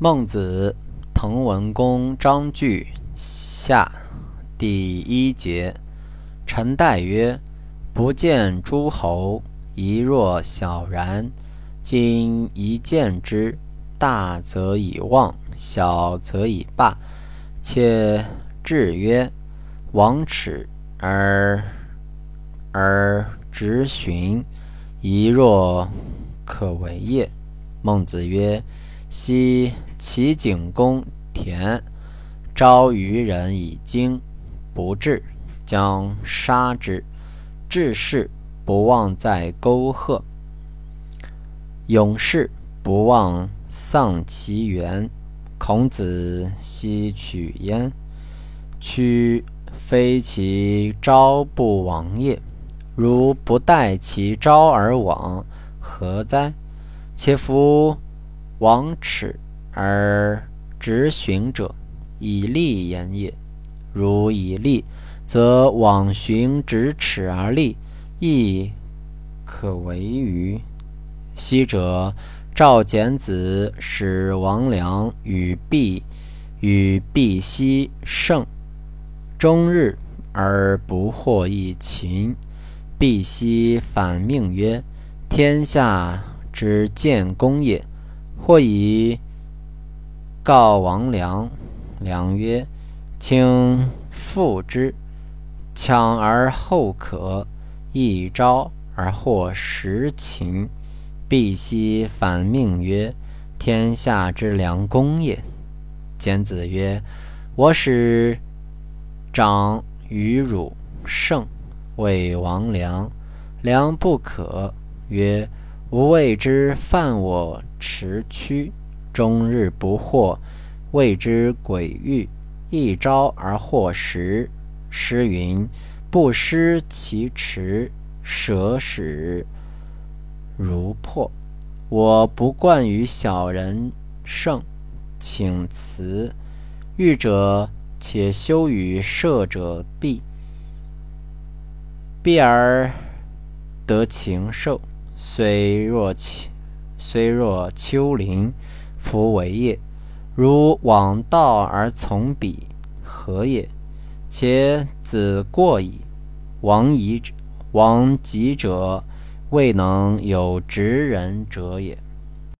孟子，滕文公章句下第一节。陈代曰：不见诸侯，一若小然。今一见之，大则以望，小则以霸。且至曰：王耻而而直循，一若可为也。孟子曰。昔齐景公田招于人以经，不至，将杀之。志士不忘在沟壑，勇士不忘丧其源。孔子奚取焉？取非其招不往也。如不待其招而往，何哉？且夫。往耻而直循者，以利言也。如以利，则往循直耻而利，亦可为与？昔者赵简子使王良与毕与毕奚胜，终日而不获一秦。毕奚反命曰：“天下之建功也。”或以告王良，良曰：“请复之。强而后可，一朝而获十秦。”必悉反命曰：“天下之良公也。”简子曰：“我使长于汝胜，谓王良，良不可。曰：吾谓之犯我。”持屈，终日不惑，谓之鬼欲；一朝而获食。诗云：“不失其持，舍使如破。”我不惯于小人胜，请辞。欲者且修与射者避，避而得禽兽，虽若其。虽若丘陵，弗为也。如往道而从彼，何也？且子过矣。亡矣者，亡己者，未能有直人者也。